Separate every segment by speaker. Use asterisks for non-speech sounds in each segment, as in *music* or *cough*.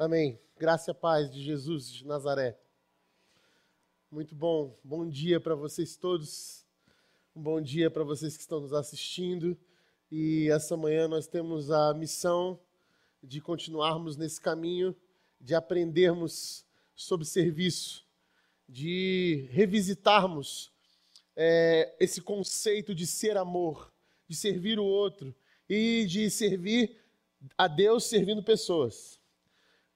Speaker 1: Amém. Graça e paz de Jesus de Nazaré. Muito bom. Bom dia para vocês todos. Um bom dia para vocês que estão nos assistindo. E essa manhã nós temos a missão de continuarmos nesse caminho, de aprendermos sobre serviço, de revisitarmos é, esse conceito de ser amor, de servir o outro e de servir a Deus servindo pessoas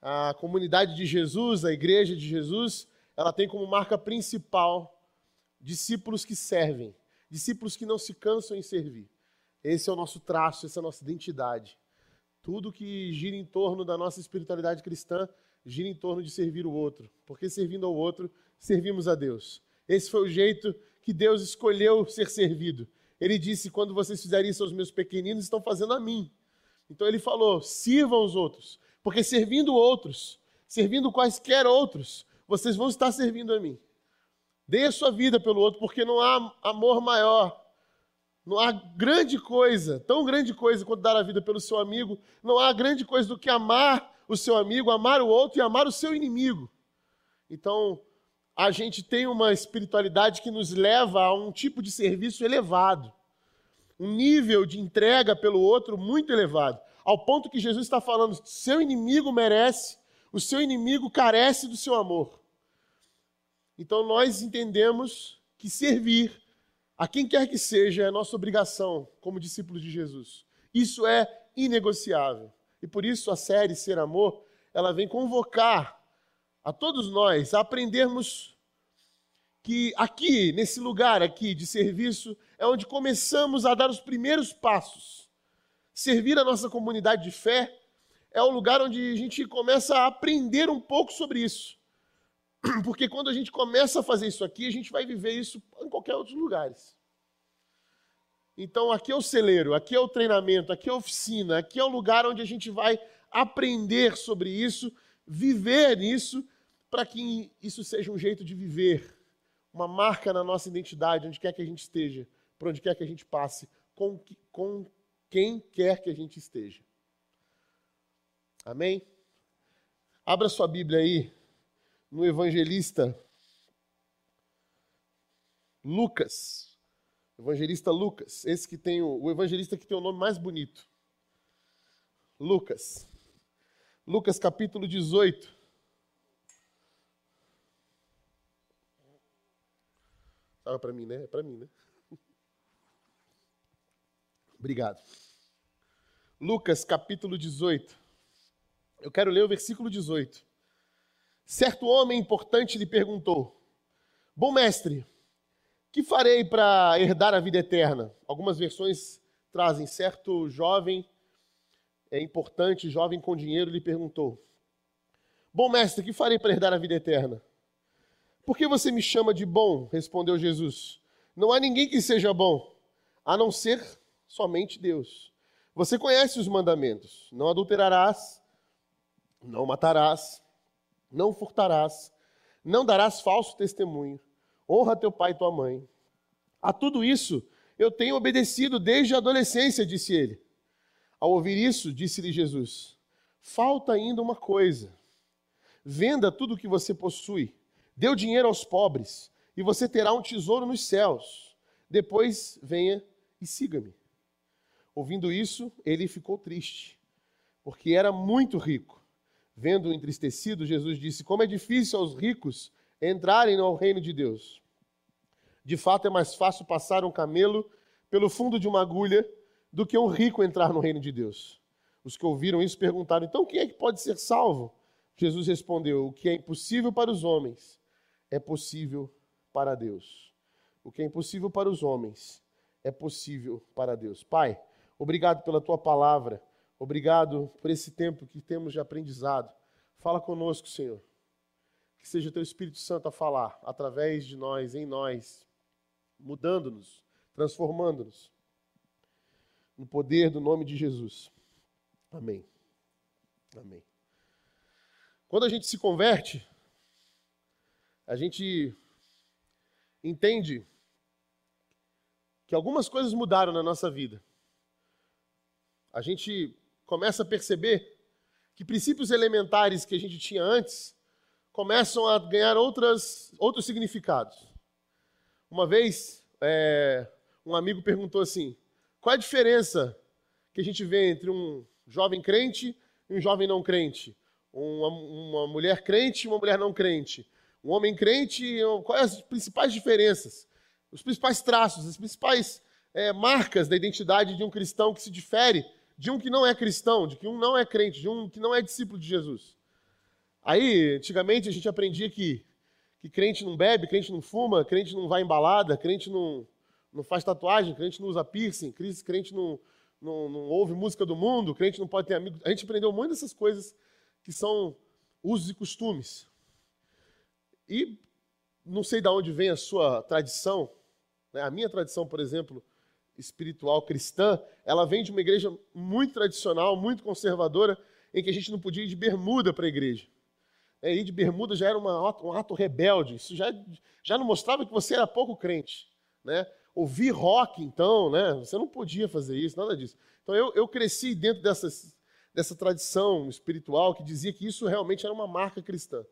Speaker 1: a comunidade de Jesus, a igreja de Jesus, ela tem como marca principal discípulos que servem, discípulos que não se cansam em servir. Esse é o nosso traço, essa é a nossa identidade. Tudo que gira em torno da nossa espiritualidade cristã gira em torno de servir o outro, porque servindo ao outro, servimos a Deus. Esse foi o jeito que Deus escolheu ser servido. Ele disse: quando vocês fizerem isso aos meus pequeninos, estão fazendo a mim. Então ele falou: sirvam os outros. Porque servindo outros, servindo quaisquer outros, vocês vão estar servindo a mim. Dê a sua vida pelo outro, porque não há amor maior. Não há grande coisa, tão grande coisa quanto dar a vida pelo seu amigo. Não há grande coisa do que amar o seu amigo, amar o outro e amar o seu inimigo. Então, a gente tem uma espiritualidade que nos leva a um tipo de serviço elevado, um nível de entrega pelo outro muito elevado ao ponto que Jesus está falando: seu inimigo merece, o seu inimigo carece do seu amor. Então nós entendemos que servir a quem quer que seja é nossa obrigação como discípulos de Jesus. Isso é inegociável. E por isso a série Ser Amor, ela vem convocar a todos nós a aprendermos que aqui, nesse lugar aqui de serviço, é onde começamos a dar os primeiros passos Servir a nossa comunidade de fé é o lugar onde a gente começa a aprender um pouco sobre isso. *clears throat* Porque quando a gente começa a fazer isso aqui, a gente vai viver isso em qualquer outro lugares. Então aqui é o celeiro, aqui é o treinamento, aqui é a oficina, aqui é o lugar onde a gente vai aprender sobre isso, viver isso, para que isso seja um jeito de viver, uma marca na nossa identidade, onde quer que a gente esteja, por onde quer que a gente passe, com, com quem quer que a gente esteja. Amém? Abra sua Bíblia aí no evangelista Lucas. Evangelista Lucas, esse que tem o, o evangelista que tem o nome mais bonito. Lucas. Lucas capítulo 18. Estava para mim, né? É para mim, né? Obrigado. Lucas capítulo 18. Eu quero ler o versículo 18. Certo homem importante lhe perguntou: Bom mestre, que farei para herdar a vida eterna? Algumas versões trazem certo jovem é importante, jovem com dinheiro lhe perguntou: Bom mestre, que farei para herdar a vida eterna? Por que você me chama de bom? respondeu Jesus. Não há ninguém que seja bom, a não ser somente Deus. Você conhece os mandamentos: não adulterarás, não matarás, não furtarás, não darás falso testemunho, honra teu pai e tua mãe. A tudo isso eu tenho obedecido desde a adolescência, disse ele. Ao ouvir isso, disse-lhe Jesus: Falta ainda uma coisa. Venda tudo o que você possui, dê o dinheiro aos pobres, e você terá um tesouro nos céus. Depois venha e siga-me. Ouvindo isso, ele ficou triste, porque era muito rico. Vendo-o entristecido, Jesus disse: Como é difícil aos ricos entrarem no reino de Deus. De fato, é mais fácil passar um camelo pelo fundo de uma agulha do que um rico entrar no reino de Deus. Os que ouviram isso perguntaram: Então quem é que pode ser salvo? Jesus respondeu: O que é impossível para os homens é possível para Deus. O que é impossível para os homens é possível para Deus. Pai, Obrigado pela tua palavra. Obrigado por esse tempo que temos de aprendizado. Fala conosco, Senhor. Que seja o teu Espírito Santo a falar através de nós, em nós, mudando-nos, transformando-nos. No poder do nome de Jesus. Amém. Amém. Quando a gente se converte, a gente entende que algumas coisas mudaram na nossa vida a gente começa a perceber que princípios elementares que a gente tinha antes começam a ganhar outras, outros significados. Uma vez, é, um amigo perguntou assim: qual a diferença que a gente vê entre um jovem crente e um jovem não crente? Uma, uma mulher crente e uma mulher não crente? Um homem crente, quais as principais diferenças? Os principais traços, as principais é, marcas da identidade de um cristão que se difere de um que não é cristão, de que um não é crente, de um que não é discípulo de Jesus. Aí, antigamente, a gente aprendia que, que crente não bebe, crente não fuma, crente não vai em balada, crente não, não faz tatuagem, crente não usa piercing, crente não, não, não ouve música do mundo, crente não pode ter amigos. A gente aprendeu muito dessas coisas que são usos e costumes. E não sei de onde vem a sua tradição, né? a minha tradição, por exemplo, espiritual cristã, ela vem de uma igreja muito tradicional, muito conservadora, em que a gente não podia ir de bermuda para a igreja. É, ir de bermuda já era uma, um ato rebelde, isso já, já não mostrava que você era pouco crente. Né? Ouvir rock, então, né? você não podia fazer isso, nada disso. Então eu, eu cresci dentro dessas, dessa tradição espiritual que dizia que isso realmente era uma marca cristã.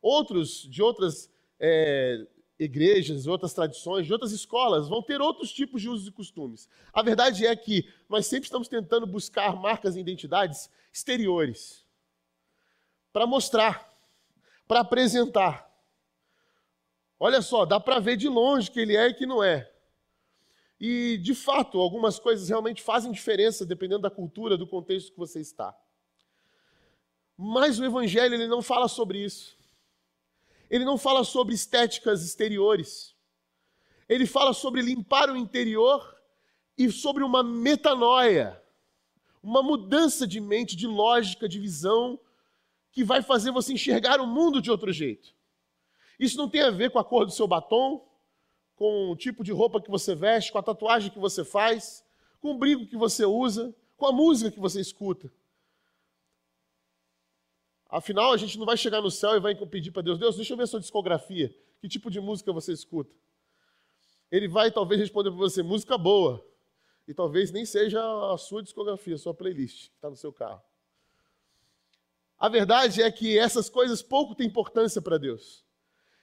Speaker 1: Outros, de outras é, igrejas, outras tradições, de outras escolas, vão ter outros tipos de usos e costumes. A verdade é que nós sempre estamos tentando buscar marcas e identidades exteriores para mostrar, para apresentar. Olha só, dá para ver de longe que ele é e que não é. E, de fato, algumas coisas realmente fazem diferença dependendo da cultura, do contexto que você está. Mas o Evangelho ele não fala sobre isso. Ele não fala sobre estéticas exteriores. Ele fala sobre limpar o interior e sobre uma metanoia, uma mudança de mente, de lógica, de visão, que vai fazer você enxergar o mundo de outro jeito. Isso não tem a ver com a cor do seu batom, com o tipo de roupa que você veste, com a tatuagem que você faz, com o brinco que você usa, com a música que você escuta. Afinal, a gente não vai chegar no céu e vai pedir para Deus: Deus, deixa eu ver sua discografia. Que tipo de música você escuta? Ele vai talvez responder para você: música boa. E talvez nem seja a sua discografia, a sua playlist que está no seu carro. A verdade é que essas coisas pouco têm importância para Deus.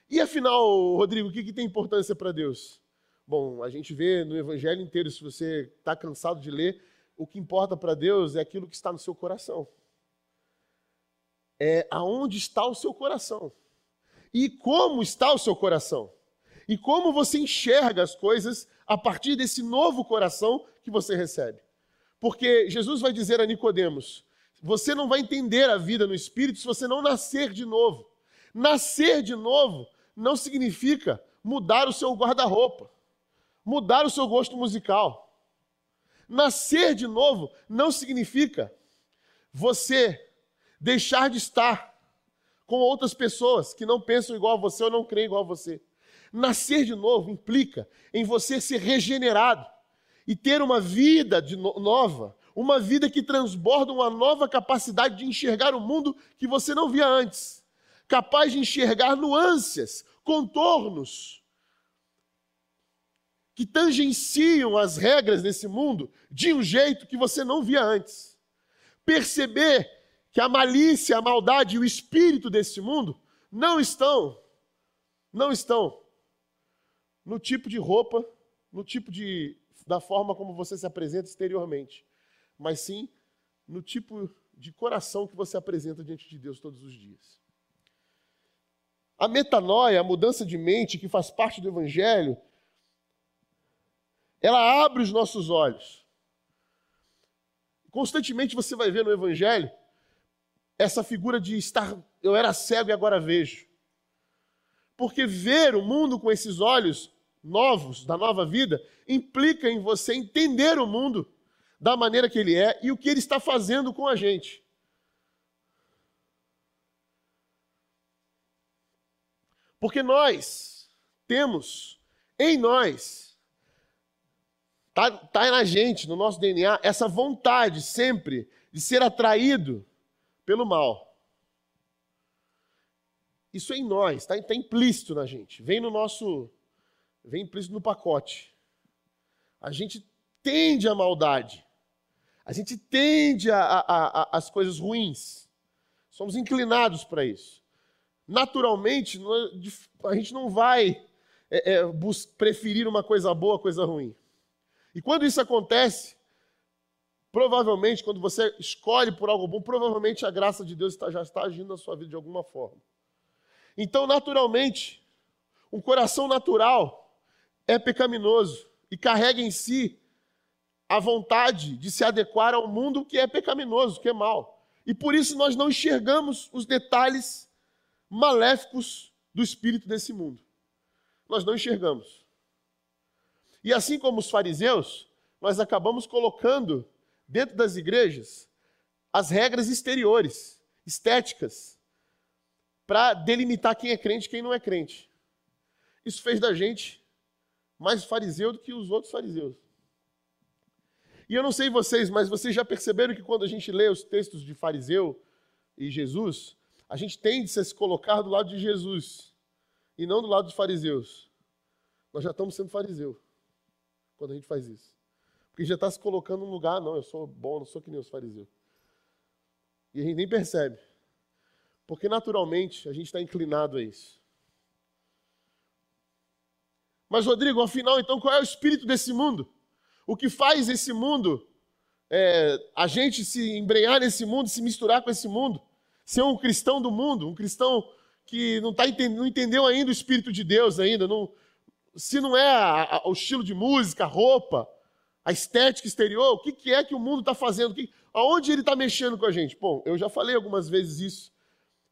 Speaker 1: E afinal, Rodrigo, o que, que tem importância para Deus? Bom, a gente vê no Evangelho inteiro, se você está cansado de ler, o que importa para Deus é aquilo que está no seu coração é aonde está o seu coração. E como está o seu coração. E como você enxerga as coisas a partir desse novo coração que você recebe. Porque Jesus vai dizer a Nicodemos: você não vai entender a vida no espírito se você não nascer de novo. Nascer de novo não significa mudar o seu guarda-roupa, mudar o seu gosto musical. Nascer de novo não significa você deixar de estar com outras pessoas que não pensam igual a você ou não creem igual a você. Nascer de novo implica em você ser regenerado e ter uma vida no nova, uma vida que transborda uma nova capacidade de enxergar o mundo que você não via antes, capaz de enxergar nuances, contornos que tangenciam as regras desse mundo de um jeito que você não via antes. Perceber que a malícia, a maldade e o espírito desse mundo não estão, não estão no tipo de roupa, no tipo de, da forma como você se apresenta exteriormente, mas sim no tipo de coração que você apresenta diante de Deus todos os dias. A metanoia, a mudança de mente que faz parte do Evangelho, ela abre os nossos olhos. Constantemente você vai ver no Evangelho essa figura de estar, eu era cego e agora vejo. Porque ver o mundo com esses olhos novos, da nova vida, implica em você entender o mundo da maneira que ele é e o que ele está fazendo com a gente. Porque nós temos em nós, está tá na gente, no nosso DNA, essa vontade sempre de ser atraído pelo mal. Isso é em nós, está tá implícito na gente, vem no nosso, vem implícito no pacote. A gente tende à maldade, a gente tende às coisas ruins, Somos inclinados para isso. Naturalmente, a gente não vai é, é, preferir uma coisa boa coisa ruim. E quando isso acontece, provavelmente, quando você escolhe por algo bom, provavelmente a graça de Deus já está agindo na sua vida de alguma forma. Então, naturalmente, um coração natural é pecaminoso e carrega em si a vontade de se adequar ao mundo que é pecaminoso, que é mal. E por isso nós não enxergamos os detalhes maléficos do espírito desse mundo. Nós não enxergamos. E assim como os fariseus, nós acabamos colocando dentro das igrejas as regras exteriores, estéticas, para delimitar quem é crente e quem não é crente. Isso fez da gente mais fariseu do que os outros fariseus. E eu não sei vocês, mas vocês já perceberam que quando a gente lê os textos de fariseu e Jesus, a gente tende a se colocar do lado de Jesus e não do lado dos fariseus. Nós já estamos sendo fariseu quando a gente faz isso. Porque já está se colocando num lugar, não, eu sou bom, não sou que nem os fariseus. E a gente nem percebe. Porque naturalmente a gente está inclinado a isso. Mas, Rodrigo, afinal, então, qual é o espírito desse mundo? O que faz esse mundo, é, a gente se embrenhar nesse mundo, se misturar com esse mundo, ser um cristão do mundo, um cristão que não, tá, não entendeu ainda o Espírito de Deus ainda, não, se não é a, a, o estilo de música, a roupa, a estética exterior, o que, que é que o mundo está fazendo? Que, aonde ele está mexendo com a gente? Bom, eu já falei algumas vezes isso,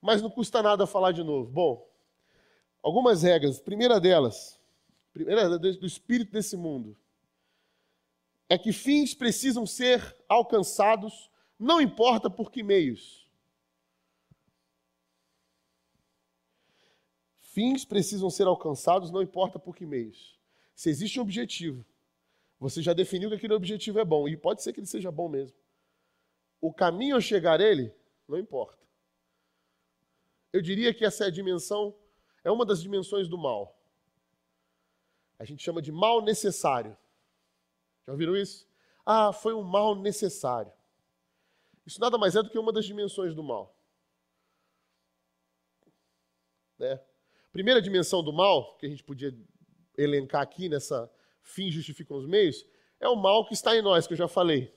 Speaker 1: mas não custa nada falar de novo. Bom, algumas regras. Primeira delas, primeira do espírito desse mundo é que fins precisam ser alcançados, não importa por que meios. Fins precisam ser alcançados, não importa por que meios. Se existe um objetivo, você já definiu que aquele objetivo é bom, e pode ser que ele seja bom mesmo. O caminho a chegar a ele, não importa. Eu diria que essa é a dimensão, é uma das dimensões do mal. A gente chama de mal necessário. Já ouviram isso? Ah, foi um mal necessário. Isso nada mais é do que uma das dimensões do mal. Né? Primeira dimensão do mal, que a gente podia elencar aqui nessa fim justificam os meios, é o mal que está em nós, que eu já falei.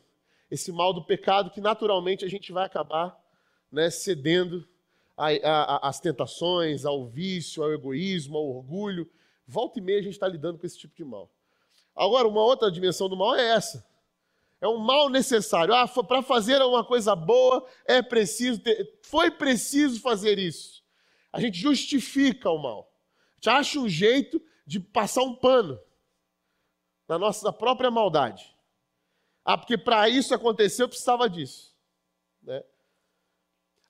Speaker 1: Esse mal do pecado que naturalmente a gente vai acabar né, cedendo às tentações, ao vício, ao egoísmo, ao orgulho. Volta e meia a gente está lidando com esse tipo de mal. Agora, uma outra dimensão do mal é essa. É um mal necessário. Ah, para fazer uma coisa boa é preciso ter, foi preciso fazer isso. A gente justifica o mal. A gente acha um jeito de passar um pano na nossa própria maldade. Ah, porque para isso acontecer eu precisava disso. Né?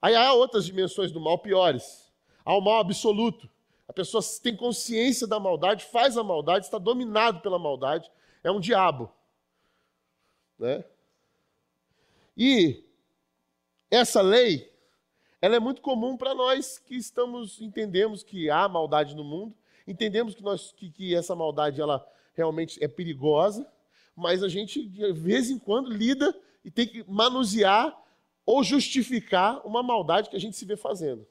Speaker 1: Aí há outras dimensões do mal piores. Há o mal absoluto. A pessoa tem consciência da maldade, faz a maldade, está dominado pela maldade, é um diabo. Né? E essa lei, ela é muito comum para nós que estamos, entendemos que há maldade no mundo, entendemos que, nós, que, que essa maldade ela realmente é perigosa, mas a gente, de vez em quando, lida e tem que manusear ou justificar uma maldade que a gente se vê fazendo.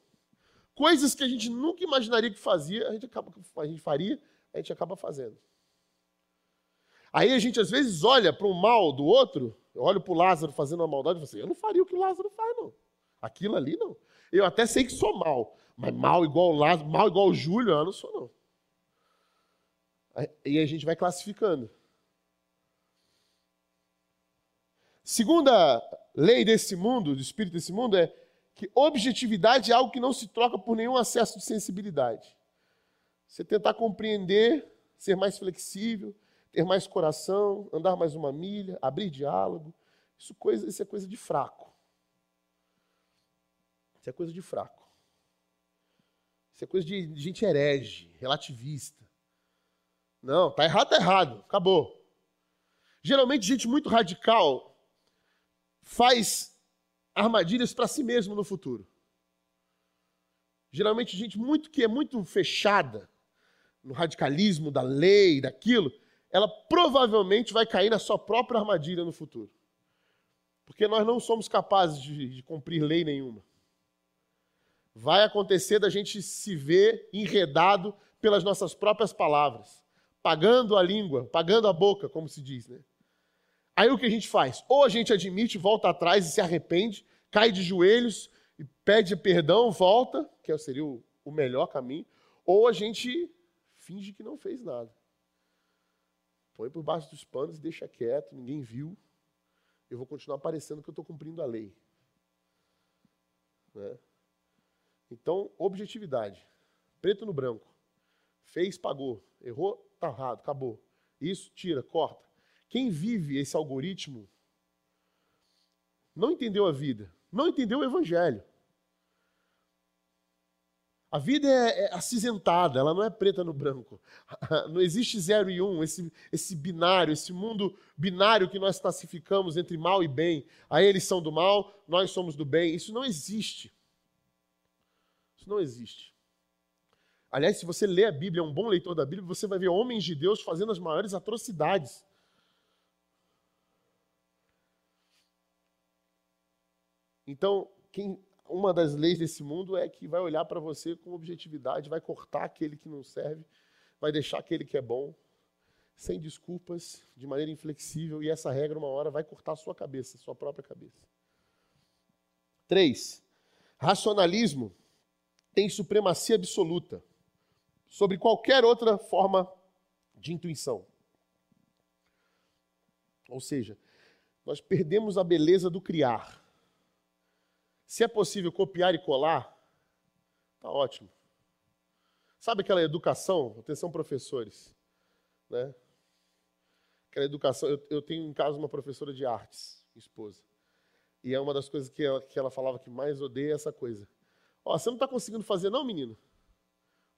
Speaker 1: Coisas que a gente nunca imaginaria que fazia, a gente, acaba, a gente faria, a gente acaba fazendo. Aí a gente às vezes olha para o mal do outro, eu olho para o Lázaro fazendo uma maldade e falo assim, eu não faria o que o Lázaro faz, não. Aquilo ali não. Eu até sei que sou mal, mas mal igual o Lázaro, mal igual o Júlio, eu não sou, não. E a gente vai classificando. Segunda lei desse mundo, do espírito desse mundo, é que objetividade é algo que não se troca por nenhum acesso de sensibilidade. Você tentar compreender, ser mais flexível, ter mais coração, andar mais uma milha, abrir diálogo, isso, coisa, isso é coisa de fraco. Isso é coisa de fraco. Isso é coisa de gente herege, relativista. Não, tá errado, tá errado, acabou. Geralmente, gente muito radical faz armadilhas para si mesmo no futuro. Geralmente, gente muito que é muito fechada no radicalismo da lei, daquilo, ela provavelmente vai cair na sua própria armadilha no futuro. Porque nós não somos capazes de, de cumprir lei nenhuma. Vai acontecer da gente se ver enredado pelas nossas próprias palavras, pagando a língua, pagando a boca, como se diz, né? Aí o que a gente faz? Ou a gente admite, volta atrás e se arrepende, cai de joelhos e pede perdão, volta, que seria o, o melhor caminho, ou a gente finge que não fez nada. Põe por baixo dos panos e deixa quieto, ninguém viu. Eu vou continuar parecendo que eu estou cumprindo a lei. Né? Então, objetividade. Preto no branco. Fez, pagou. Errou, tá errado, acabou. Isso, tira, corta. Quem vive esse algoritmo não entendeu a vida, não entendeu o evangelho. A vida é, é, acinzentada, ela não é preta no branco. *laughs* Não existe zero e um, esse, esse binário, esse mundo binário que nós classificamos entre mal e bem. Aí eles são do mal, nós somos do bem. Isso não existe. Isso não existe. Aliás, se você lê a Bíblia, é um bom leitor da Bíblia, você vai ver homens de Deus fazendo as maiores atrocidades. Então, quem, uma das leis desse mundo é que vai olhar para você com objetividade, vai cortar aquele que não serve, vai deixar aquele que é bom, sem desculpas, de maneira inflexível, e essa regra, uma hora, vai cortar a sua cabeça, a sua própria cabeça. Três, racionalismo tem supremacia absoluta sobre qualquer outra forma de intuição. Ou seja, nós perdemos a beleza do criar. Se é possível copiar e colar, tá ótimo. Sabe aquela educação? Atenção, professores. Né? Aquela educação. Eu, eu tenho em casa uma professora de artes, esposa. E é uma das coisas que ela, que ela falava que mais odeia essa coisa. Ó, você não está conseguindo fazer, não, menino?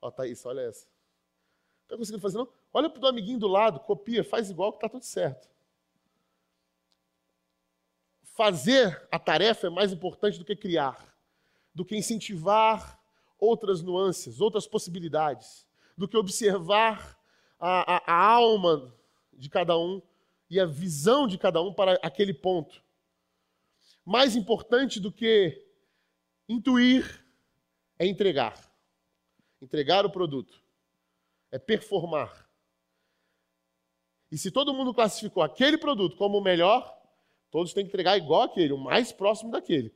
Speaker 1: Ó, Thaís, olha essa. Não está conseguindo fazer, não? Olha para o amiguinho do lado, copia, faz igual que está tudo certo. Fazer a tarefa é mais importante do que criar, do que incentivar outras nuances, outras possibilidades, do que observar a, a, a alma de cada um e a visão de cada um para aquele ponto. Mais importante do que intuir é entregar. Entregar o produto. É performar. E se todo mundo classificou aquele produto como o melhor, todos têm que entregar igual aquele, o mais próximo daquele.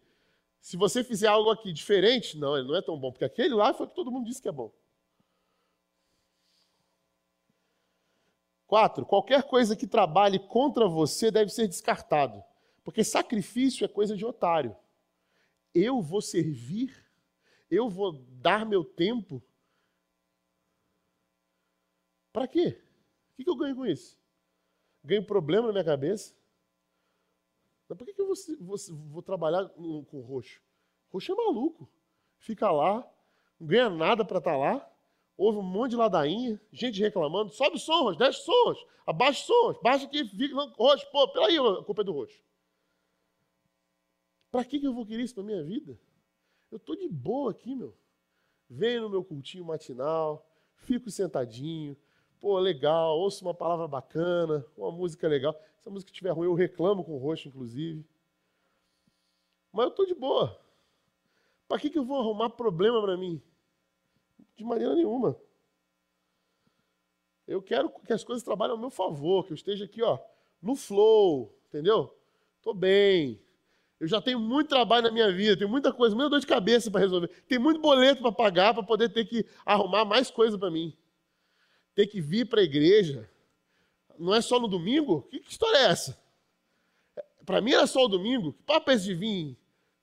Speaker 1: Se você fizer algo aqui diferente, não, ele não é tão bom, porque aquele lá foi o que todo mundo disse que é bom. Quatro, qualquer coisa que trabalhe contra você deve ser descartado, porque sacrifício é coisa de otário. Eu vou servir eu vou dar meu tempo. Para quê? O que eu ganho com isso? Ganho problema na minha cabeça? Mas por que eu vou, vou, vou trabalhar com roxo? Roxo é maluco. Fica lá, não ganha nada para estar tá lá. Houve um monte de ladainha, gente reclamando. Sobe o som, Roxo, desce o som, Roxo. Abaixa o som, baixa aqui, fica roxo. Pô, peraí, a culpa é do roxo. Para que eu vou querer isso para minha vida? Eu estou de boa aqui, meu. Venho no meu cultinho matinal, fico sentadinho, pô, legal, ouço uma palavra bacana, uma música legal. Se a música estiver ruim, eu reclamo com o roxo, inclusive. Mas eu estou de boa. Para que, que eu vou arrumar problema para mim? De maneira nenhuma. Eu quero que as coisas trabalhem ao meu favor, que eu esteja aqui, ó, no flow, entendeu? Estou bem, eu já tenho muito trabalho na minha vida, tenho muita coisa, muita dor de cabeça para resolver. Tem muito boleto para pagar para poder ter que arrumar mais coisa para mim. Ter que vir para a igreja. Não é só no domingo? Que, que história é essa? Para mim era só o domingo. Que papo é esse de vir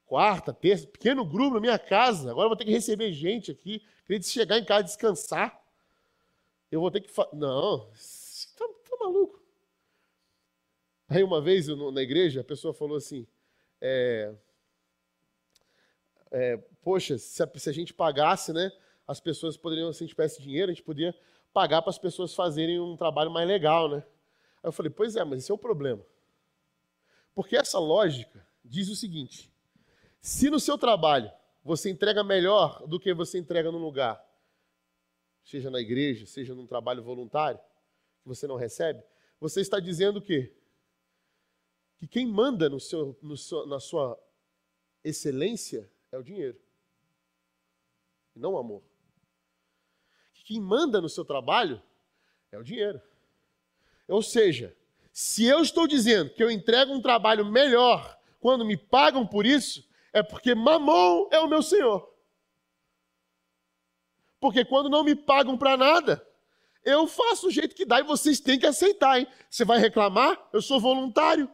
Speaker 1: quarta, terça, pequeno grupo na minha casa. Agora eu vou ter que receber gente aqui. Queria chegar em casa descansar. Eu vou ter que. Fa... Não, tá, tá maluco. Aí uma vez na igreja, a pessoa falou assim: é, é, poxa, se a, se a, gente pagasse, né, as pessoas poderiam, se a gente tivesse dinheiro, a gente podia pagar para as pessoas fazerem um trabalho mais legal, né? Aí eu falei, pois é, mas esse é o problema. Porque essa lógica diz o seguinte: se no seu trabalho você entrega melhor do que você entrega no lugar, seja na igreja, seja num trabalho voluntário, que você não recebe, você está dizendo o quê? que quem manda no seu, no seu, na sua excelência é o dinheiro. e não o amor. Quem manda no seu trabalho é o dinheiro. Ou seja, se eu estou dizendo que eu entrego um trabalho melhor quando me pagam por isso, é porque mamão é o meu senhor. Porque quando não me pagam para nada, eu faço o jeito que dá e vocês têm que aceitar, hein? Você vai reclamar? Eu sou voluntário.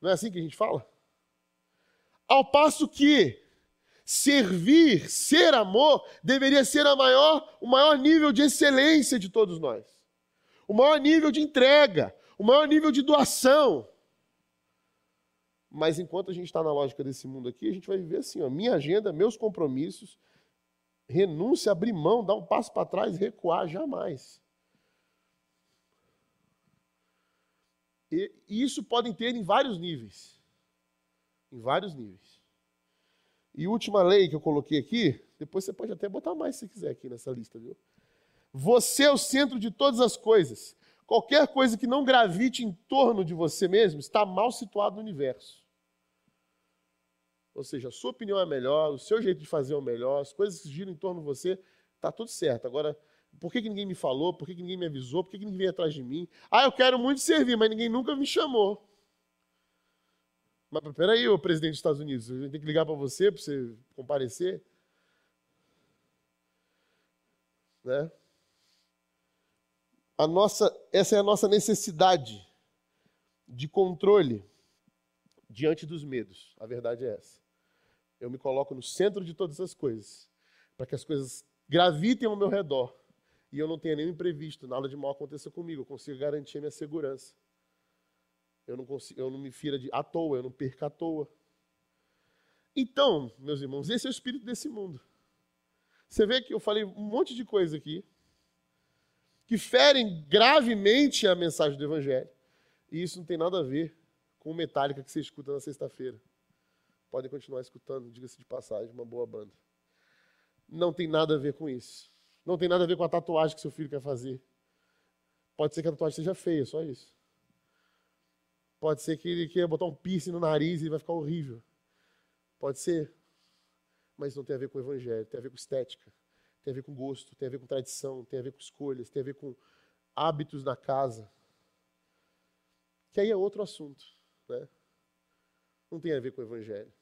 Speaker 1: Não é assim que a gente fala? Ao passo que servir, ser amor, deveria ser a maior, o maior nível de excelência de todos nós. O maior nível de entrega, o maior nível de doação. Mas enquanto a gente está na lógica desse mundo aqui, a gente vai viver assim: ó, minha agenda, meus compromissos, renúncia, abrir mão, dar um passo para trás, recuar, jamais. E isso podem ter em vários níveis. Em vários níveis. E última lei que eu coloquei aqui, depois você pode até botar mais se quiser aqui nessa lista, viu? Você é o centro de todas as coisas. Qualquer coisa que não gravite em torno de você mesmo está mal situado no universo. Ou seja, a sua opinião é melhor, o seu jeito de fazer é o melhor, as coisas que giram em torno de você, está tudo certo. Agora, por que, que ninguém me falou? Por que, que ninguém me avisou? Por que, que ninguém veio atrás de mim? Ah, eu quero muito servir, mas ninguém nunca me chamou. Mas peraí, o presidente dos Estados Unidos, a gente tem que ligar para você para você comparecer? Né? A nossa, essa é a nossa necessidade de controle diante dos medos. A verdade é essa. Eu me coloco no centro de todas as coisas, para que as coisas gravitem ao meu redor e eu não tenha nenhum imprevisto, nada de mal aconteça comigo, eu consigo garantir a minha segurança. Eu não, consigo, eu não me fira de, à toa, eu não perca à toa. Então, meus irmãos, esse é o espírito desse mundo. Você vê que eu falei um monte de coisa aqui que ferem gravemente a mensagem do Evangelho. E isso não tem nada a ver com o Metallica que você escuta na sexta-feira. Podem continuar escutando, diga-se de passagem, uma boa banda. Não tem nada a ver com isso. Não tem nada a ver com a tatuagem que seu filho quer fazer. Pode ser que a tatuagem seja feia, só isso. Pode ser que ele queira botar um piercing no nariz e vai ficar horrível. Pode ser. Mas não tem a ver com o evangelho, tem a ver com estética, tem a ver com gosto, tem a ver com tradição, tem a ver com escolhas, tem a ver com hábitos na casa. Que aí é outro assunto. Né? Não tem a ver com o evangelho.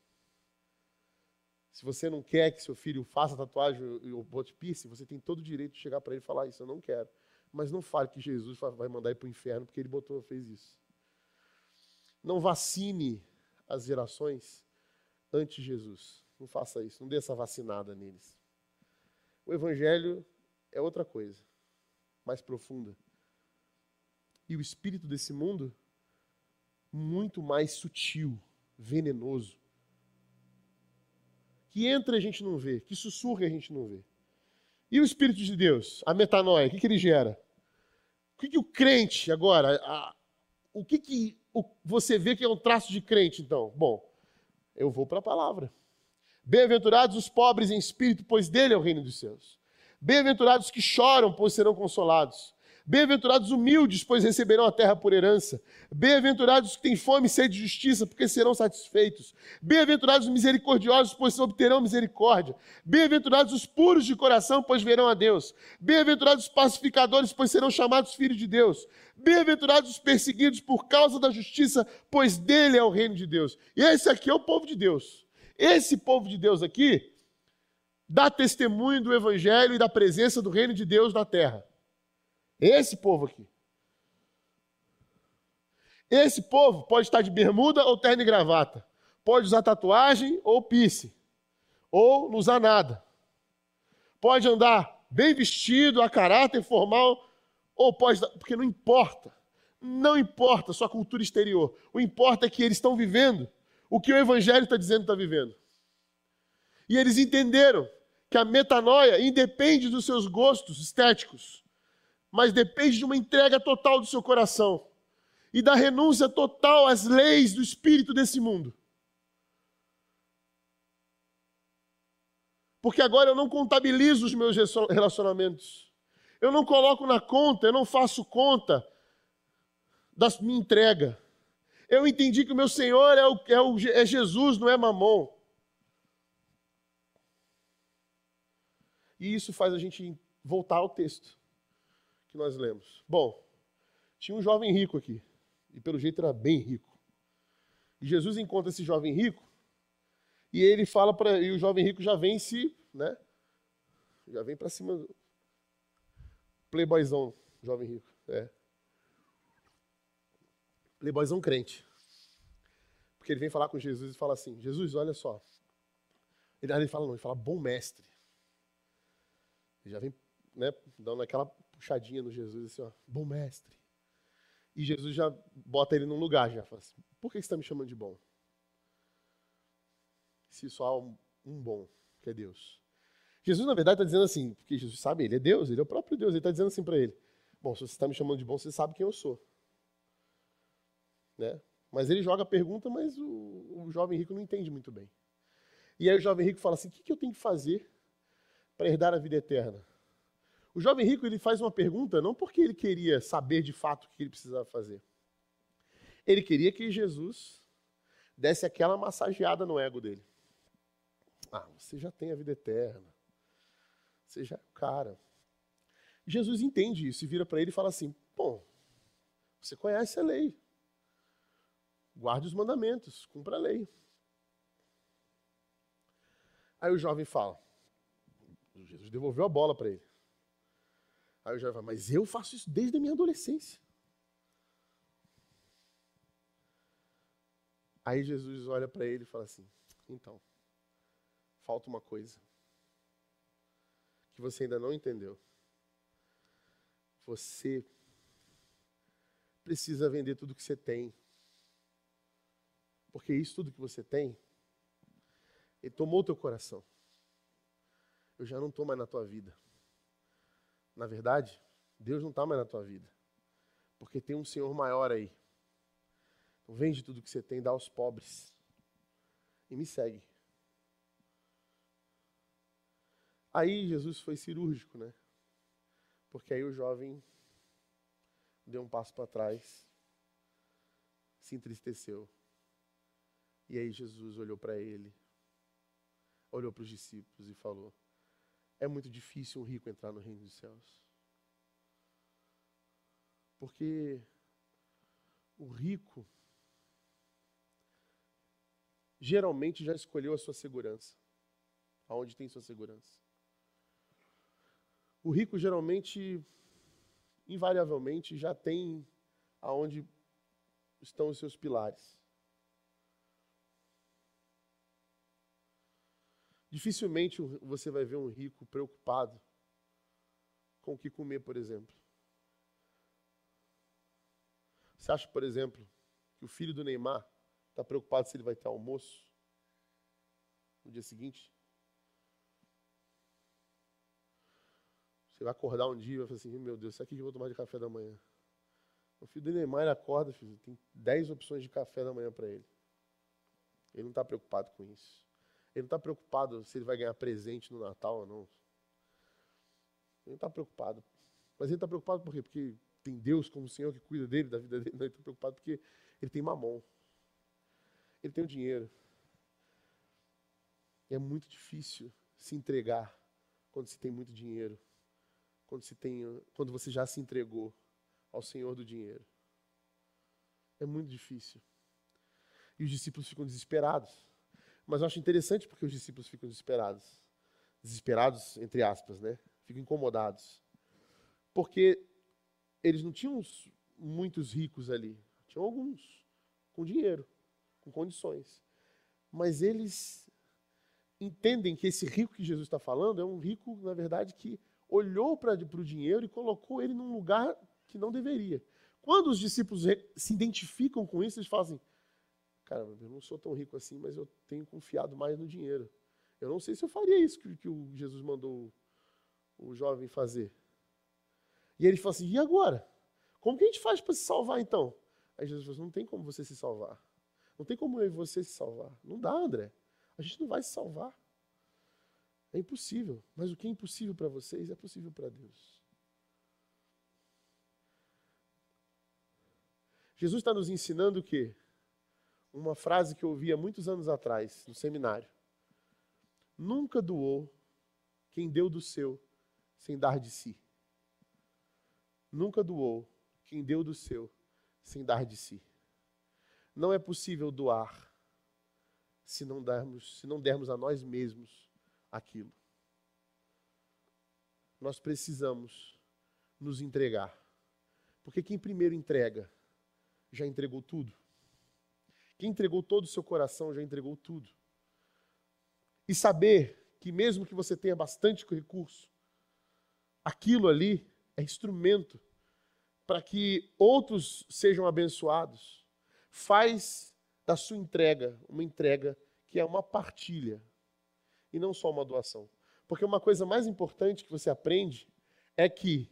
Speaker 1: Se você não quer que seu filho faça tatuagem ou bote piercing, você tem todo o direito de chegar para ele e falar isso, eu não quero. Mas não fale que Jesus vai mandar ele para o inferno porque ele botou, fez isso. Não vacine as gerações antes Jesus. Não faça isso, não dê essa vacinada neles. O evangelho é outra coisa, mais profunda. E o espírito desse mundo, muito mais sutil, venenoso. Que entra a gente não vê, que sussurra a gente não vê. E o Espírito de Deus, a metanoia, o que, que ele gera? O que, que o crente, agora, a, o que, que você vê que é um traço de crente, então? Bom, eu vou para a palavra. Bem-aventurados os pobres em espírito, pois dele é o reino dos céus. Bem-aventurados que choram, pois serão consolados. Bem-aventurados humildes, pois receberão a terra por herança. Bem-aventurados que têm fome e sede de justiça, porque serão satisfeitos. Bem-aventurados os misericordiosos, pois obterão misericórdia. Bem-aventurados os puros de coração, pois verão a Deus. Bem-aventurados os pacificadores, pois serão chamados filhos de Deus. Bem-aventurados os perseguidos por causa da justiça, pois dele é o reino de Deus. E esse aqui é o povo de Deus. Esse povo de Deus aqui dá testemunho do evangelho e da presença do reino de Deus na terra. Esse povo aqui. Esse povo pode estar de bermuda ou terno e gravata. Pode usar tatuagem ou piercing. Ou não usar nada. Pode andar bem vestido, a caráter formal, ou pode. Porque não importa. Não importa sua cultura exterior. O importa é que eles estão vivendo o que o Evangelho está dizendo que está vivendo. E eles entenderam que a metanoia independe dos seus gostos estéticos mas depende de uma entrega total do seu coração e da renúncia total às leis do espírito desse mundo. Porque agora eu não contabilizo os meus relacionamentos. Eu não coloco na conta, eu não faço conta da minha entrega. Eu entendi que o meu Senhor é, o, é, o, é Jesus, não é Mamon. E isso faz a gente voltar ao texto que nós lemos. Bom, tinha um jovem rico aqui, e pelo jeito era bem rico. E Jesus encontra esse jovem rico, e ele fala para. E o jovem rico já vem se. Né, já vem para cima. Playboyzão, jovem rico. É. Playboyzão crente. Porque ele vem falar com Jesus e fala assim: Jesus, olha só. Ele, ele fala, não, ele fala, bom mestre. Ele já vem né, dando aquela puxadinha no Jesus, assim, ó, bom mestre. E Jesus já bota ele num lugar, já fala assim, por que você está me chamando de bom? Se só há um, bom, que é Deus. Jesus, na verdade, está dizendo assim, porque Jesus sabe, ele é Deus, ele é o próprio Deus, ele está dizendo assim para ele, bom, se você está me chamando de bom, você sabe quem eu sou. Né? Mas ele joga a pergunta, mas o, o jovem rico não entende muito bem. E aí o jovem rico fala assim, o que, que eu tenho que fazer para herdar a vida eterna? O jovem rico ele faz uma pergunta não porque ele queria saber de fato o que ele precisava fazer. Ele queria que Jesus desse aquela massageada no ego dele. Ah, você já tem a vida eterna. Você já é o cara. Jesus entende isso e vira para ele e fala assim: Bom, você conhece a lei. Guarde os mandamentos, cumpra a lei. Aí o jovem fala: Jesus devolveu a bola para ele. Aí o jovem fala, mas eu faço isso desde a minha adolescência. Aí Jesus olha para ele e fala assim: então, falta uma coisa que você ainda não entendeu. Você precisa vender tudo que você tem. Porque isso tudo que você tem, ele tomou o teu coração. Eu já não estou mais na tua vida. Na verdade, Deus não está mais na tua vida. Porque tem um Senhor maior aí. Então vende tudo que você tem, dá aos pobres. E me segue. Aí Jesus foi cirúrgico, né? Porque aí o jovem deu um passo para trás, se entristeceu. E aí Jesus olhou para ele, olhou para os discípulos e falou: é muito difícil um rico entrar no reino dos céus. Porque o rico geralmente já escolheu a sua segurança. Aonde tem sua segurança? O rico geralmente, invariavelmente, já tem aonde estão os seus pilares. Dificilmente você vai ver um rico preocupado com o que comer, por exemplo. Você acha, por exemplo, que o filho do Neymar está preocupado se ele vai ter almoço no dia seguinte? Você vai acordar um dia e vai falar assim: meu Deus, aqui que eu vou tomar de café da manhã. O filho do Neymar acorda, filho, tem 10 opções de café da manhã para ele. Ele não está preocupado com isso. Ele não está preocupado se ele vai ganhar presente no Natal ou não. Ele não está preocupado. Mas ele está preocupado por quê? Porque tem Deus como Senhor que cuida dele, da vida dele. *laughs* Não, ele está preocupado porque ele tem mamão. Ele tem o dinheiro. E é muito difícil se entregar quando se tem muito dinheiro. Quando, se tem, quando você já se entregou ao Senhor do dinheiro. É muito difícil. E os discípulos ficam desesperados. Mas eu acho interessante porque os discípulos ficam desesperados. Desesperados, entre aspas, né? Ficam incomodados. Porque eles não tinham muitos ricos ali. Tinham alguns com dinheiro, com condições. Mas eles entendem que esse rico que Jesus está falando é um rico, na verdade, que olhou para o dinheiro e colocou ele num lugar que não deveria. Quando os discípulos se identificam com isso, eles falam assim: cara, eu não sou tão rico assim, mas eu tenho confiado mais no dinheiro. Eu não sei se eu faria isso que, que o Jesus mandou o, jovem fazer. E ele fala assim: e agora? Como que a gente faz para se salvar então? Aí Jesus falou: assim, não tem como você se salvar. Não tem como eu e você se salvar. Não dá, André. A gente não vai se salvar. É impossível. Mas o que é impossível para vocês é possível para Deus. Jesus está nos ensinando o quê? Uma frase que eu ouvi há muitos anos atrás, no seminário. Nunca doou quem deu do seu sem dar de si. Nunca doou quem deu do seu sem dar de si. Não é possível doar se não dermos, se não dermos a nós mesmos aquilo. Nós precisamos nos entregar. Porque quem primeiro entrega, já entregou tudo. Quem entregou todo o seu coração, já entregou tudo. E saber que, mesmo que você tenha bastante recurso, aquilo ali é instrumento para que outros sejam abençoados, faz da sua entrega uma entrega que é uma partilha e não só uma doação. Porque uma coisa mais importante que você aprende é que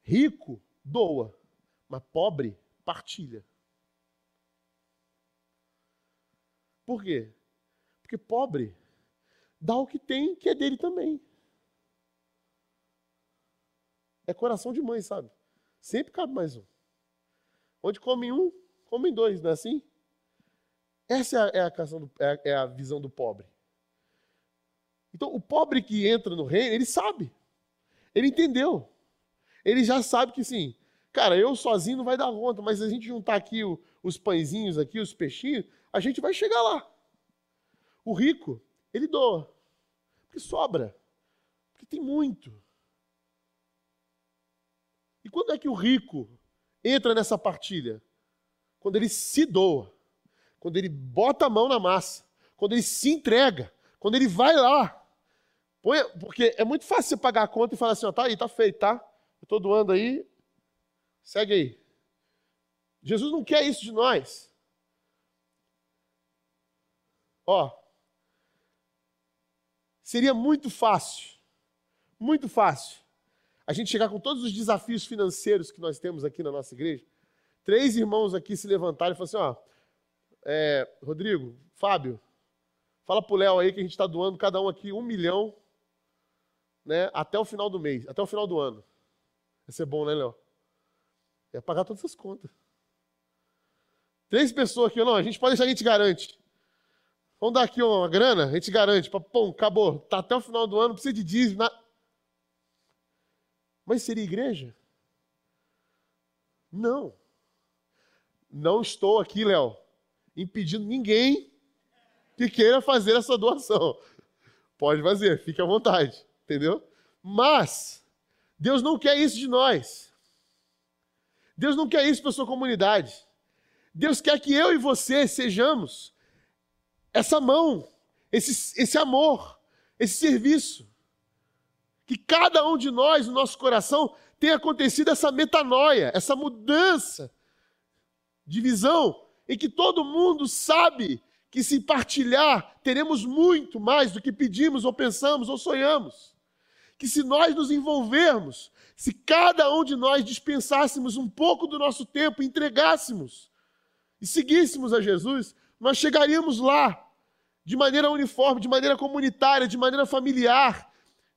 Speaker 1: rico doa, mas pobre partilha. Por quê? Porque pobre dá o que tem, que é dele também. É coração de mãe, sabe? Sempre cabe mais um. Onde come um, comem dois, não é assim? Essa é a, é a, do, é, é a visão do pobre. Então, o pobre que entra no reino, ele sabe. Ele entendeu. Ele já sabe que sim. Cara, eu sozinho não vai dar conta, mas se a gente juntar aqui o, os pãezinhos aqui, os peixinhos, a gente vai chegar lá. O rico, ele doa. Porque sobra. Porque tem muito. E quando é que o rico entra nessa partilha? Quando ele se doa, quando ele bota a mão na massa, quando ele se entrega, quando ele vai lá. Porque é muito fácil você pagar a conta e falar assim: ó, tá aí, tá feito, tá? Eu estou doando aí, segue aí. Jesus não quer isso de nós. Ó, seria muito fácil, muito fácil, a gente chegar com todos os desafios financeiros que nós temos aqui na nossa igreja, três irmãos aqui se levantarem e falar assim, ó, é, Rodrigo, Fábio, fala pro Léo aí que a gente está doando cada um aqui um milhão, né, até o final do mês, até o final do ano. Vai ser bom, né, Léo? É pagar todas as contas. Três pessoas aqui, não, a gente pode deixar, a gente garante. Vamos dar aqui uma grana, a gente garante. Pum, acabou. Tá até o final do ano, precisa de dízimo. Na... Mas seria igreja? Não. Não estou aqui, Léo, impedindo ninguém que queira fazer essa doação. Pode fazer, fique à vontade, entendeu? Mas Deus não quer isso de nós. Deus não quer isso para sua comunidade. Deus quer que eu e você sejamos essa mão, esse, esse amor, esse serviço. Que cada um de nós, no nosso coração, tenha acontecido essa metanoia, essa mudança de visão, em que todo mundo sabe que se partilhar, teremos muito mais do que pedimos ou pensamos ou sonhamos. Que se nós nos envolvermos, se cada um de nós dispensássemos um pouco do nosso tempo, entregássemos e seguíssemos a Jesus, nós chegaríamos lá de maneira uniforme, de maneira comunitária, de maneira familiar,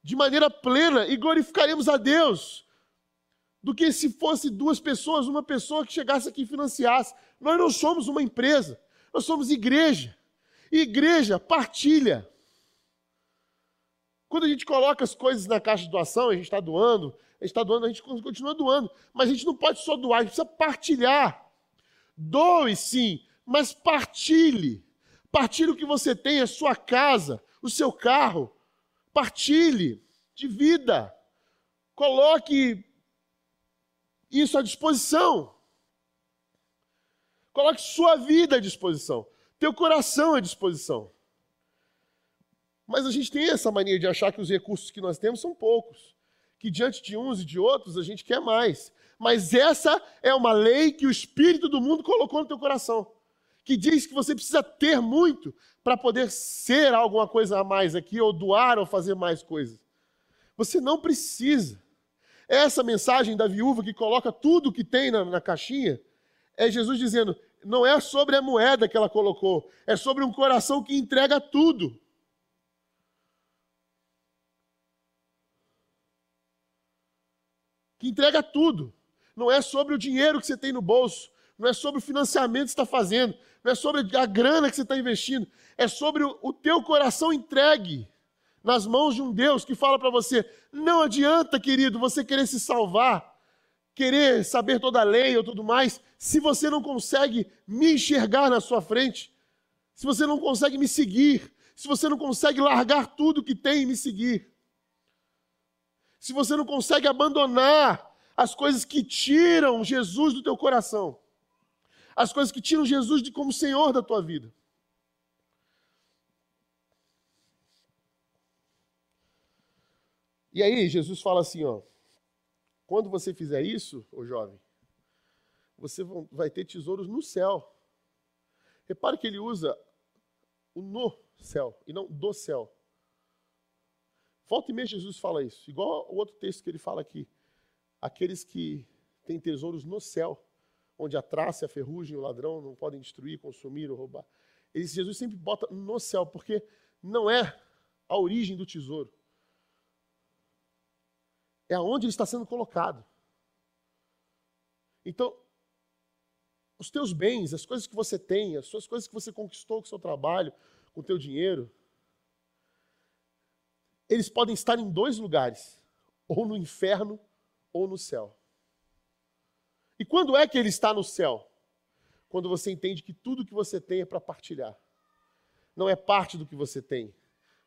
Speaker 1: de maneira plena e glorificaremos a Deus do que se fosse duas pessoas, uma pessoa que chegasse aqui e financiasse. Nós não somos uma empresa, nós somos igreja. E igreja partilha. Quando a gente coloca as coisas na caixa de doação, a gente está doando, a gente está doando, a gente continua doando. Mas a gente não pode só doar, a gente precisa partilhar. Doe sim, mas partilhe. Partilhe o que você tem, a sua casa, o seu carro. Partilhe de vida. Coloque isso à disposição. Coloque sua vida à disposição. Teu coração à disposição. Mas a gente tem essa mania de achar que os recursos que nós temos são poucos. Que diante de uns e de outros a gente quer mais. Mas essa é uma lei que o Espírito do mundo colocou no teu coração que diz que você precisa ter muito para poder ser alguma coisa a mais aqui, ou doar, ou fazer mais coisas. Você não precisa. Essa mensagem da viúva que coloca tudo que tem na, na caixinha é Jesus dizendo: não é sobre a moeda que ela colocou, é sobre um coração que entrega tudo. Que entrega tudo. Não é sobre o dinheiro que você tem no bolso, não é sobre o financiamento que você está fazendo, não é sobre a grana que você está investindo, é sobre o, o teu coração entregue nas mãos de um Deus que fala para você: não adianta, querido, você querer se salvar, querer saber toda a lei ou tudo mais, se você não consegue me enxergar na sua frente, se você não consegue me seguir, se você não consegue largar tudo que tem e me seguir, se você não consegue abandonar as coisas que tiram Jesus do teu coração, as coisas que tiram Jesus de como Senhor da tua vida. E aí Jesus fala assim, ó, quando você fizer isso, ô jovem, você vai ter tesouros no céu. Repare que ele usa o no céu e não do céu. Volta e meia Jesus fala isso, igual o outro texto que ele fala aqui. Aqueles que têm tesouros no céu, onde a traça, a ferrugem, o ladrão não podem destruir, consumir ou roubar. Esse Jesus sempre bota no céu, porque não é a origem do tesouro. É aonde ele está sendo colocado. Então, os teus bens, as coisas que você tem, as suas coisas que você conquistou com o seu trabalho, com o teu dinheiro, eles podem estar em dois lugares, ou no inferno ou no céu. E quando é que ele está no céu? Quando você entende que tudo que você tem é para partilhar. Não é parte do que você tem.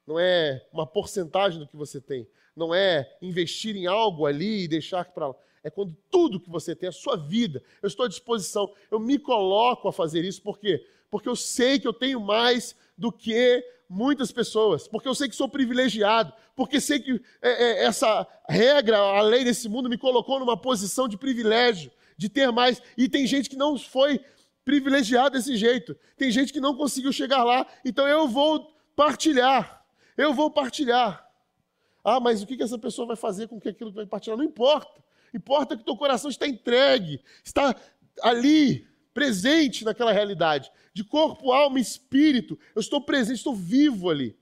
Speaker 1: Não é uma porcentagem do que você tem. Não é investir em algo ali e deixar para lá. É quando tudo que você tem, a sua vida, eu estou à disposição. Eu me coloco a fazer isso. Por quê? Porque eu sei que eu tenho mais do que muitas pessoas, porque eu sei que sou privilegiado, porque sei que é, é, essa regra, a lei desse mundo me colocou numa posição de privilégio, de ter mais. E tem gente que não foi privilegiado desse jeito, tem gente que não conseguiu chegar lá, então eu vou partilhar, eu vou partilhar. Ah, mas o que essa pessoa vai fazer com que aquilo que vai partilhar? Não importa. Importa que teu coração está entregue, está ali, presente naquela realidade, de corpo, alma espírito. Eu estou presente, estou vivo ali.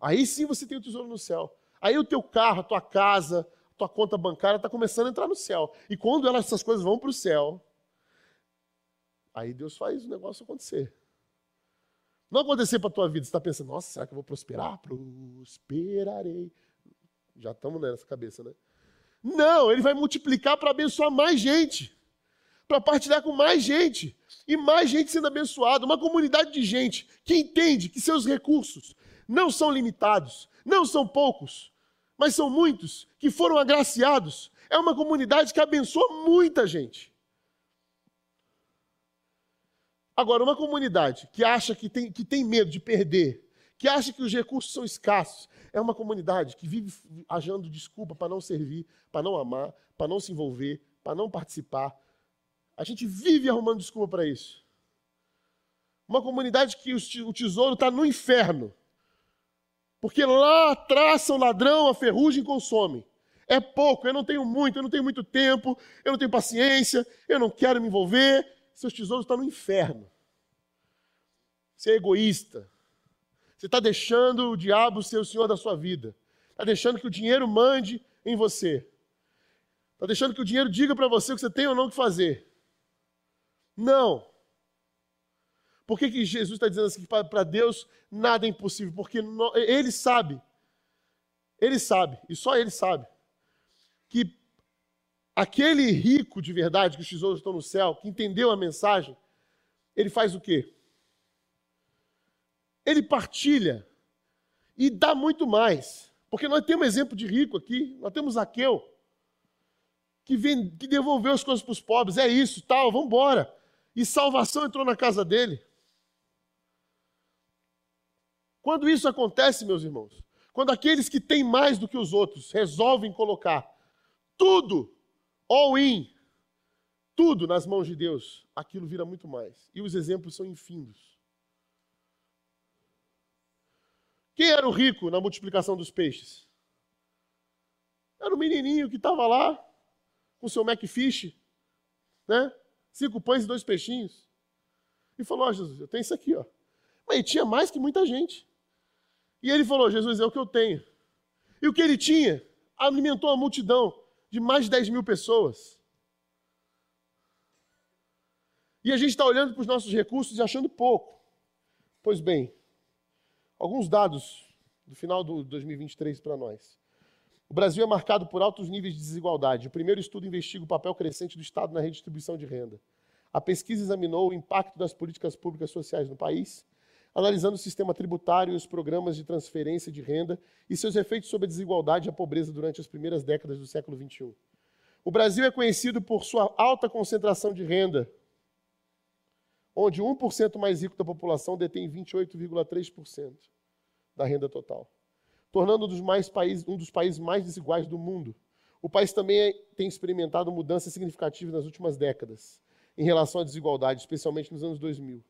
Speaker 1: Aí sim você tem o tesouro no céu. Aí o teu carro, a tua casa, a tua conta bancária está começando a entrar no céu. E quando elas, essas coisas vão para o céu, aí Deus faz o negócio acontecer. Não acontecer para a tua vida, você está pensando, nossa, será que eu vou prosperar? Prosperarei. Já estamos nessa cabeça, né? Não, ele vai multiplicar para abençoar mais gente, para partilhar com mais gente, e mais gente sendo abençoada. Uma comunidade de gente que entende que seus recursos não são limitados, não são poucos, mas são muitos que foram agraciados. É uma comunidade que abençoa muita gente. Agora, uma comunidade que acha que tem, que tem medo de perder, que acha que os recursos são escassos, é uma comunidade que vive achando desculpa para não servir, para não amar, para não se envolver, para não participar. A gente vive arrumando desculpa para isso. Uma comunidade que o tesouro está no inferno. Porque lá traça o ladrão, a ferrugem consome. É pouco, eu não tenho muito, eu não tenho muito tempo, eu não tenho paciência, eu não quero me envolver. Seus tesouros estão no inferno. Você é egoísta, você está deixando o diabo ser o senhor da sua vida. Está deixando que o dinheiro mande em você. Está deixando que o dinheiro diga para você o que você tem ou não que fazer. Não. Por que, que Jesus está dizendo assim que para Deus nada é impossível? Porque Ele sabe, Ele sabe, e só Ele sabe, que aquele rico de verdade, que os tesouros estão no céu, que entendeu a mensagem, ele faz o quê? ele partilha e dá muito mais. Porque nós temos exemplo de rico aqui, nós temos Zaqueu, que, vem, que devolveu as coisas para os pobres, é isso, tal, vamos embora. E salvação entrou na casa dele. Quando isso acontece, meus irmãos, quando aqueles que têm mais do que os outros resolvem colocar tudo, all in, tudo nas mãos de Deus, aquilo vira muito mais. E os exemplos são infindos. Quem era o rico na multiplicação dos peixes? Era o menininho que estava lá com seu Macfish, né? Cinco pães e dois peixinhos. E falou: Ó, oh, Jesus, eu tenho isso aqui, ó. Mas ele tinha mais que muita gente. E ele falou: Jesus, é o que eu tenho. E o que ele tinha alimentou a multidão de mais de 10 mil pessoas. E a gente está olhando para os nossos recursos e achando pouco. Pois bem, alguns dados do final do 2023 para nós. O Brasil é marcado por altos níveis de desigualdade. O primeiro estudo investiga o papel crescente do Estado na redistribuição de renda. A pesquisa examinou o impacto das políticas públicas sociais no país, analisando o sistema tributário e os programas de transferência de renda e seus efeitos sobre a desigualdade e a pobreza durante as primeiras décadas do século XXI. O Brasil é conhecido por sua alta concentração de renda, onde 1% mais rico da população detém 28,3% da renda total tornando um dos, mais países, um dos países mais desiguais do mundo. O país também é, tem experimentado mudanças significativas nas últimas décadas em relação à desigualdade, especialmente nos anos 2000.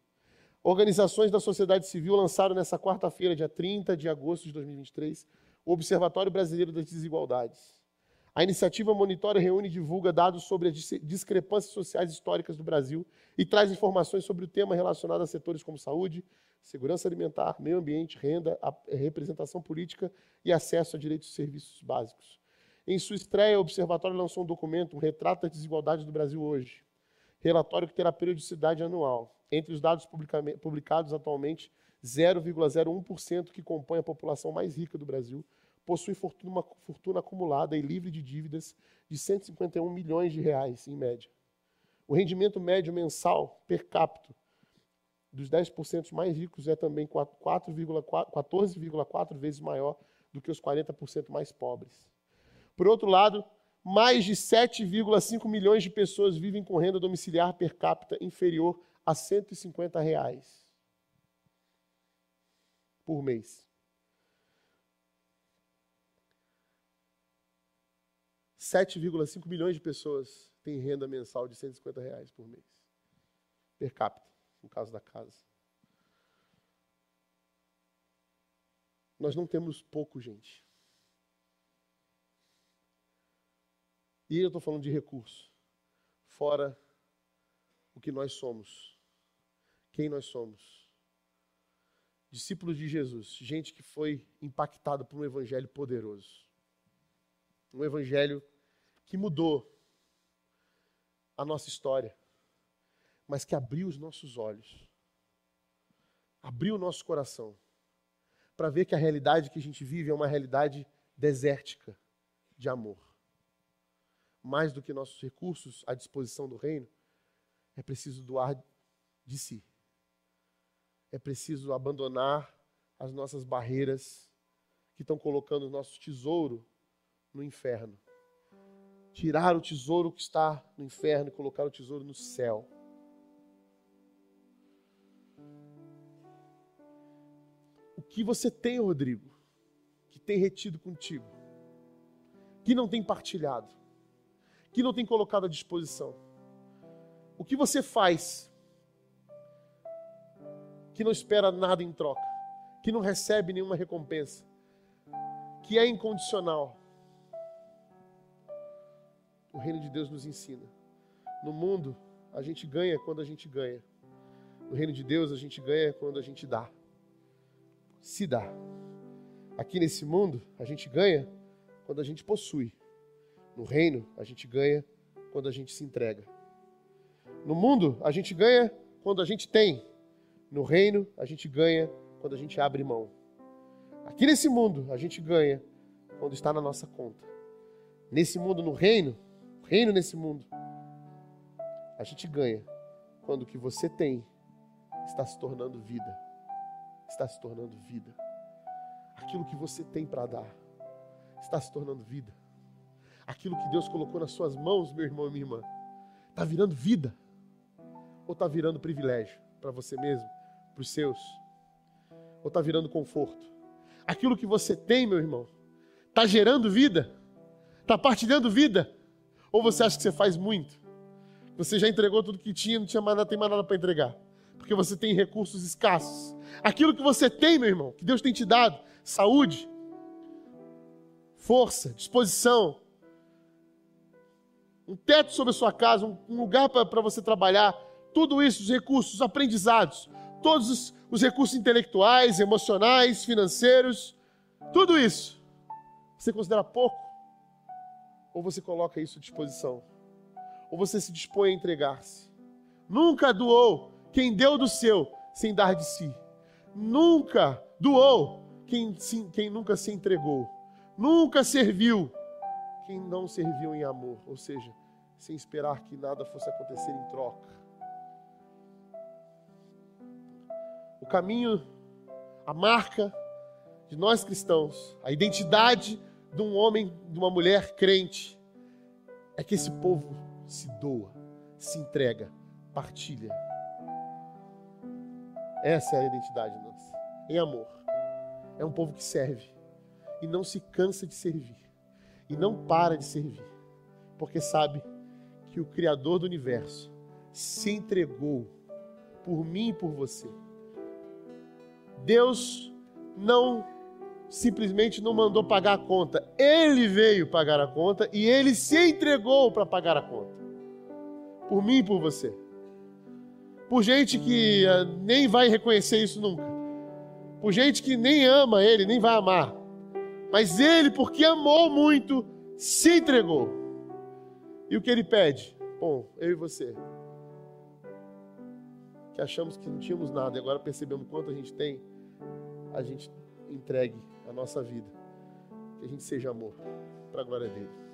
Speaker 1: Organizações da sociedade civil lançaram nessa quarta-feira, dia 30 de agosto de 2023, o Observatório Brasileiro das Desigualdades. A iniciativa monitora, reúne e divulga dados sobre as discrepâncias sociais históricas do Brasil e traz informações sobre o tema relacionado a setores como saúde, segurança alimentar, meio ambiente, renda, representação política e acesso a direitos e serviços básicos. Em sua estreia, o Observatório lançou um documento, um retrato das desigualdades do Brasil hoje. Relatório que terá periodicidade anual. Entre os dados publicados atualmente, 0,01% que compõe a população mais rica do Brasil possui fortuna, uma fortuna acumulada e livre de dívidas de 151 milhões de reais, em média. O rendimento médio mensal per capita dos 10% mais ricos é também 14,4 vezes maior do que os 40% mais pobres. Por outro lado, mais de 7,5 milhões de pessoas vivem com renda domiciliar per capita inferior a 150 reais por mês. 7,5 milhões de pessoas têm renda mensal de 150 reais por mês, per capita no caso da casa. Nós não temos pouco, gente. E eu estou falando de recurso, fora o que nós somos, quem nós somos. Discípulos de Jesus, gente que foi impactada por um evangelho poderoso. Um evangelho que mudou a nossa história mas que abriu os nossos olhos, abriu o nosso coração, para ver que a realidade que a gente vive é uma realidade desértica de amor. Mais do que nossos recursos à disposição do reino, é preciso doar de si. É preciso abandonar as nossas barreiras que estão colocando o nosso tesouro no inferno. Tirar o tesouro que está no inferno e colocar o tesouro no céu. que você tem, Rodrigo, que tem retido contigo, que não tem partilhado, que não tem colocado à disposição? O que você faz que não espera nada em troca, que não recebe nenhuma recompensa, que é incondicional? O reino de Deus nos ensina. No mundo, a gente ganha quando a gente ganha. No reino de Deus, a gente ganha quando a gente dá se dá. Aqui nesse mundo, a gente ganha quando a gente possui. No reino, a gente ganha quando a gente se entrega. No mundo, a gente ganha quando a gente tem. No reino, a gente ganha quando a gente abre mão. Aqui nesse mundo, a gente ganha quando está na nossa conta. Nesse mundo, no reino, reino nesse mundo, a gente ganha quando o que você tem está se tornando vida está se tornando vida. Aquilo que você tem para dar está se tornando vida. Aquilo que Deus colocou nas suas mãos, meu irmão e minha irmã, está virando vida ou está virando privilégio para você mesmo, para os seus? Ou está virando conforto? Aquilo que você tem, meu irmão, está gerando vida? Está partilhando vida? Ou você acha que você faz muito? Você já entregou tudo que tinha, não tinha mais nada, tem mais nada para entregar? porque você tem recursos escassos. Aquilo que você tem, meu irmão, que Deus tem te dado, saúde, força, disposição, um teto sobre a sua casa, um, lugar para você trabalhar, tudo isso, os recursos, os aprendizados, todos os, os recursos intelectuais, emocionais, financeiros, tudo isso, você considera pouco? Ou você coloca isso à disposição? Ou você se dispõe a entregar-se? Nunca doou quem deu do seu sem dar de si. nunca doou quem, quem nunca se entregou. Nunca serviu quem não serviu em amor. Ou seja, sem esperar que nada fosse acontecer em troca. O caminho, a marca de nós cristãos, a identidade de um homem, de uma mulher crente, é que esse povo se doa, se entrega, partilha. Essa é a identidade nossa, em amor. É um povo que serve e não se cansa de servir e não para de servir, porque sabe que o Criador do universo se entregou por mim e por você. Deus não simplesmente não mandou pagar a conta, ele veio pagar a conta e ele se entregou para pagar a conta. Por mim e por você. Por gente que uh, nem vai reconhecer isso nunca. Por gente que nem ama ele, nem vai amar. Mas ele, porque amou muito, se entregou. E o que ele pede? Bom, eu e você, que achamos que não tínhamos nada e agora percebemos quanto a gente tem, a gente entregue a nossa vida. Que a gente seja amor, para a glória dele.